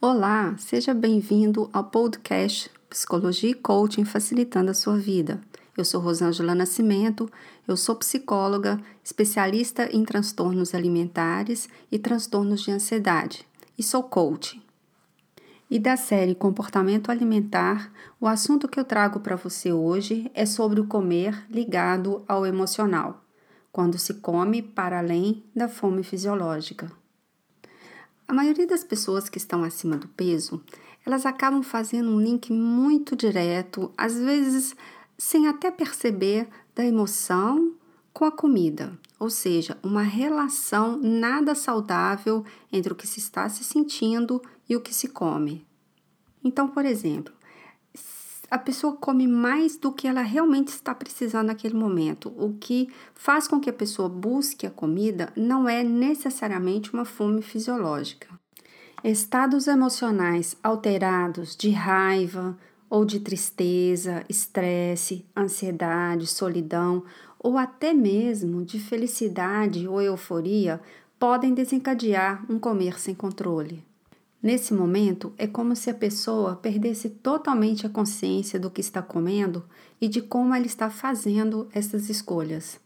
Olá, seja bem-vindo ao podcast Psicologia e Coaching Facilitando a Sua Vida. Eu sou Rosângela Nascimento, eu sou psicóloga, especialista em transtornos alimentares e transtornos de ansiedade, e sou coach. E da série Comportamento Alimentar, o assunto que eu trago para você hoje é sobre o comer ligado ao emocional, quando se come para além da fome fisiológica. A maioria das pessoas que estão acima do peso, elas acabam fazendo um link muito direto, às vezes sem até perceber, da emoção com a comida, ou seja, uma relação nada saudável entre o que se está se sentindo e o que se come. Então, por exemplo, a pessoa come mais do que ela realmente está precisando naquele momento. O que faz com que a pessoa busque a comida não é necessariamente uma fome fisiológica. Estados emocionais alterados de raiva, ou de tristeza, estresse, ansiedade, solidão, ou até mesmo de felicidade ou euforia, podem desencadear um comer sem controle. Nesse momento, é como se a pessoa perdesse totalmente a consciência do que está comendo e de como ela está fazendo essas escolhas.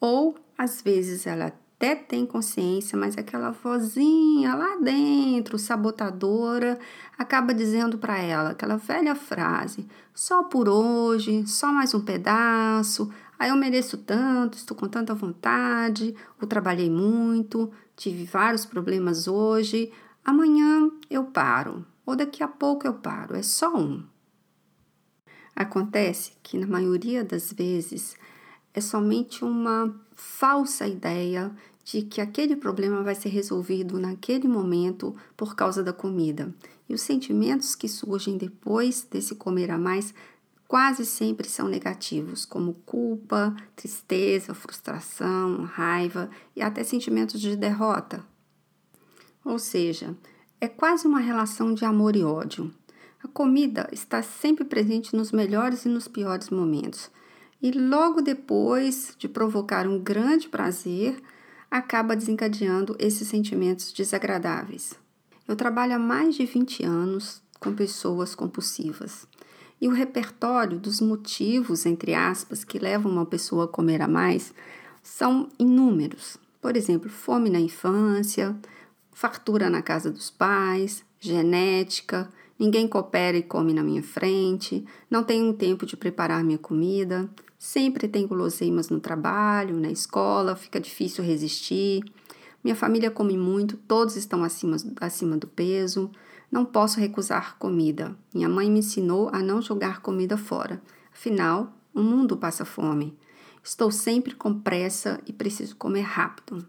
Ou, às vezes, ela até tem consciência, mas aquela vozinha lá dentro, sabotadora, acaba dizendo para ela aquela velha frase: só por hoje, só mais um pedaço, aí eu mereço tanto, estou com tanta vontade, eu trabalhei muito, tive vários problemas hoje, amanhã eu paro, ou daqui a pouco eu paro, é só um. Acontece que na maioria das vezes é somente uma falsa ideia de que aquele problema vai ser resolvido naquele momento por causa da comida. E os sentimentos que surgem depois desse comer a mais quase sempre são negativos, como culpa, tristeza, frustração, raiva e até sentimentos de derrota. Ou seja, é quase uma relação de amor e ódio. A comida está sempre presente nos melhores e nos piores momentos e logo depois de provocar um grande prazer, acaba desencadeando esses sentimentos desagradáveis. Eu trabalho há mais de 20 anos com pessoas compulsivas. E o repertório dos motivos, entre aspas, que levam uma pessoa a comer a mais são inúmeros. Por exemplo, fome na infância, fartura na casa dos pais, genética, ninguém coopera e come na minha frente, não tenho tempo de preparar minha comida, Sempre tem guloseimas no trabalho, na escola, fica difícil resistir. Minha família come muito, todos estão acima, acima do peso. Não posso recusar comida. Minha mãe me ensinou a não jogar comida fora. Afinal, o mundo passa fome. Estou sempre com pressa e preciso comer rápido.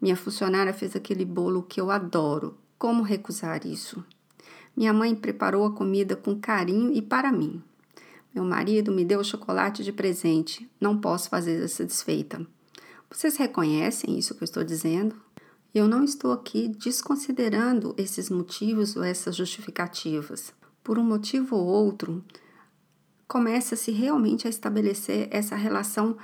Minha funcionária fez aquele bolo que eu adoro. Como recusar isso? Minha mãe preparou a comida com carinho e para mim. Meu marido me deu chocolate de presente. Não posso fazer essa desfeita. Vocês reconhecem isso que eu estou dizendo? Eu não estou aqui desconsiderando esses motivos ou essas justificativas. Por um motivo ou outro, começa-se realmente a estabelecer essa relação,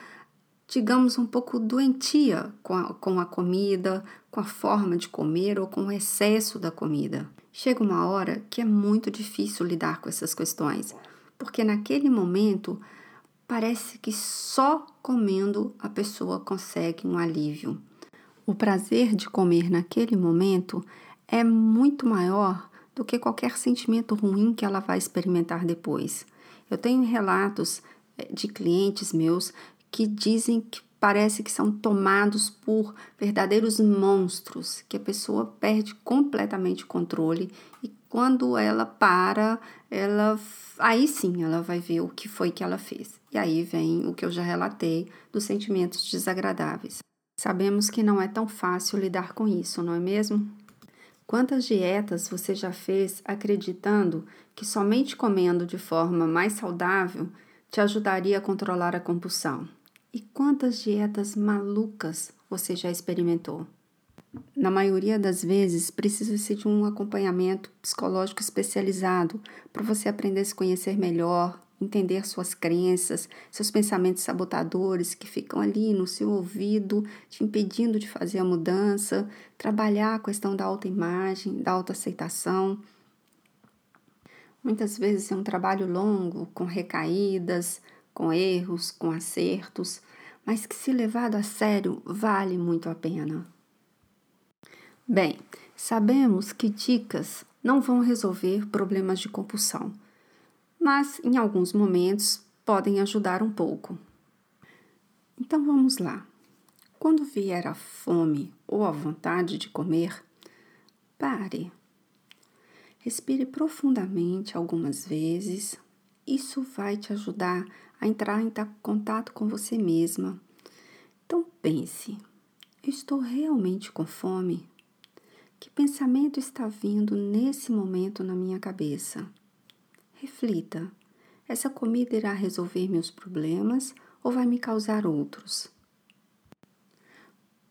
digamos, um pouco doentia com a, com a comida, com a forma de comer ou com o excesso da comida. Chega uma hora que é muito difícil lidar com essas questões porque naquele momento parece que só comendo a pessoa consegue um alívio. O prazer de comer naquele momento é muito maior do que qualquer sentimento ruim que ela vai experimentar depois. Eu tenho relatos eh, de clientes meus que dizem que parece que são tomados por verdadeiros monstros, que a pessoa perde completamente o controle e quando ela para, ela aí sim ela vai ver o que foi que ela fez. E aí vem o que eu já relatei dos sentimentos desagradáveis. Sabemos que não é tão fácil lidar com isso, não é mesmo? Quantas dietas você já fez acreditando que somente comendo de forma mais saudável te ajudaria a controlar a compulsão? E quantas dietas malucas você já experimentou? Na maioria das vezes, precisa-se de um acompanhamento psicológico especializado para você aprender a se conhecer melhor, entender suas crenças, seus pensamentos sabotadores que ficam ali no seu ouvido, te impedindo de fazer a mudança, trabalhar a questão da autoimagem, da autoaceitação. Muitas vezes é um trabalho longo, com recaídas, com erros, com acertos, mas que, se levado a sério, vale muito a pena. Bem, sabemos que dicas não vão resolver problemas de compulsão, mas em alguns momentos podem ajudar um pouco. Então vamos lá. Quando vier a fome ou a vontade de comer, pare. Respire profundamente algumas vezes. Isso vai te ajudar a entrar em contato com você mesma. Então pense: eu estou realmente com fome? Que pensamento está vindo nesse momento na minha cabeça? Reflita: essa comida irá resolver meus problemas ou vai me causar outros?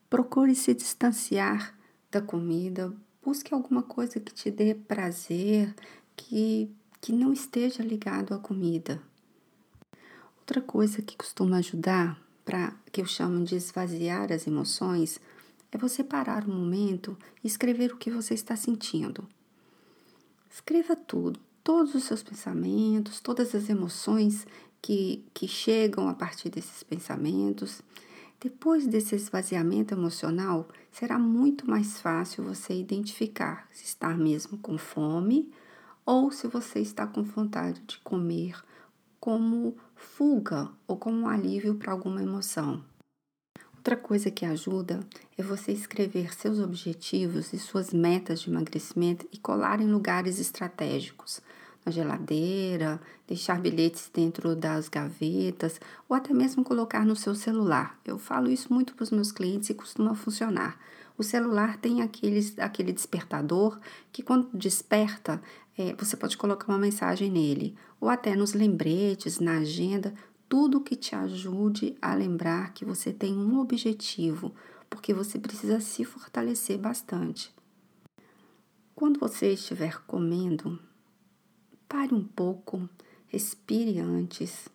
Procure se distanciar da comida, busque alguma coisa que te dê prazer, que, que não esteja ligado à comida. Outra coisa que costuma ajudar para que eu chamo de esvaziar as emoções é você parar um momento e escrever o que você está sentindo. Escreva tudo, todos os seus pensamentos, todas as emoções que, que chegam a partir desses pensamentos. Depois desse esvaziamento emocional, será muito mais fácil você identificar se está mesmo com fome ou se você está com vontade de comer como fuga ou como um alívio para alguma emoção. Outra coisa que ajuda é você escrever seus objetivos e suas metas de emagrecimento e colar em lugares estratégicos, na geladeira, deixar bilhetes dentro das gavetas ou até mesmo colocar no seu celular. Eu falo isso muito para os meus clientes e costuma funcionar. O celular tem aqueles, aquele despertador que, quando desperta, é, você pode colocar uma mensagem nele, ou até nos lembretes, na agenda, tudo que te ajude a lembrar que você tem um objetivo, porque você precisa se fortalecer bastante. Quando você estiver comendo, pare um pouco, respire antes,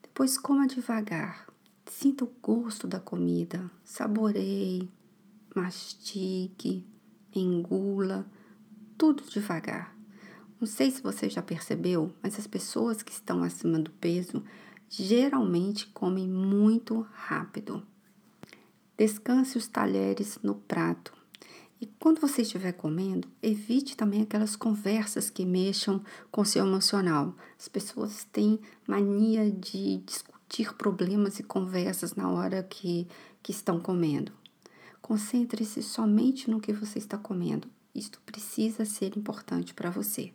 depois coma devagar. Sinta o gosto da comida, saboreie, mastique, engula, tudo devagar. Não sei se você já percebeu, mas as pessoas que estão acima do peso geralmente comem muito rápido. Descanse os talheres no prato. E quando você estiver comendo, evite também aquelas conversas que mexam com seu emocional. As pessoas têm mania de discutir problemas e conversas na hora que, que estão comendo. Concentre-se somente no que você está comendo. Isto precisa ser importante para você.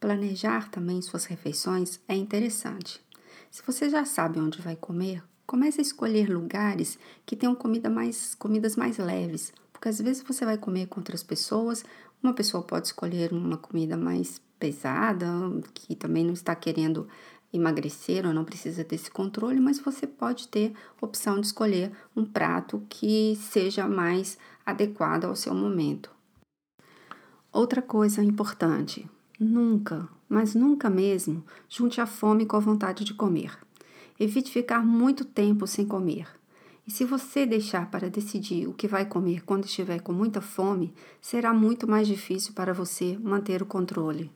Planejar também suas refeições é interessante. Se você já sabe onde vai comer, comece a escolher lugares que tenham comida mais, comidas mais leves, porque às vezes você vai comer com outras pessoas, uma pessoa pode escolher uma comida mais pesada, que também não está querendo emagrecer ou não precisa desse controle, mas você pode ter opção de escolher um prato que seja mais adequado ao seu momento. Outra coisa importante: nunca mas nunca mesmo junte a fome com a vontade de comer. Evite ficar muito tempo sem comer. E se você deixar para decidir o que vai comer quando estiver com muita fome, será muito mais difícil para você manter o controle.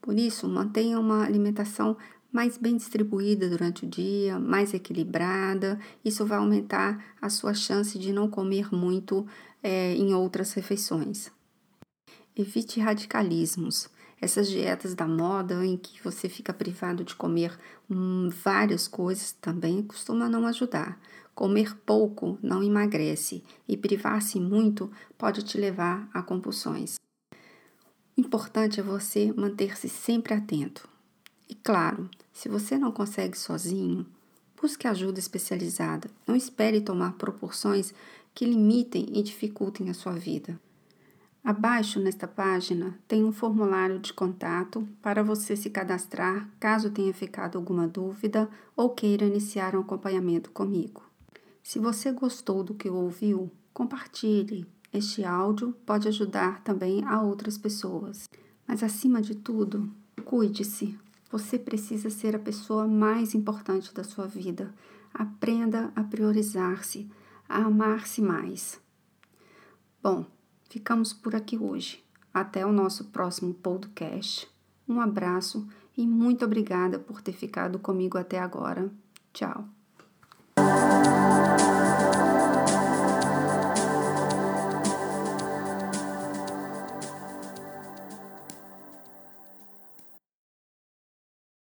Por isso, mantenha uma alimentação mais bem distribuída durante o dia, mais equilibrada. Isso vai aumentar a sua chance de não comer muito é, em outras refeições. Evite radicalismos essas dietas da moda em que você fica privado de comer hum, várias coisas também costuma não ajudar. Comer pouco não emagrece e privar-se muito pode te levar a compulsões. O importante é você manter-se sempre atento. E claro, se você não consegue sozinho, busque ajuda especializada. Não espere tomar proporções que limitem e dificultem a sua vida. Abaixo nesta página tem um formulário de contato para você se cadastrar caso tenha ficado alguma dúvida ou queira iniciar um acompanhamento comigo. Se você gostou do que ouviu, compartilhe. Este áudio pode ajudar também a outras pessoas. Mas acima de tudo, cuide-se. Você precisa ser a pessoa mais importante da sua vida. Aprenda a priorizar-se, a amar-se mais. Bom, ficamos por aqui hoje. Até o nosso próximo podcast. Um abraço e muito obrigada por ter ficado comigo até agora. Tchau.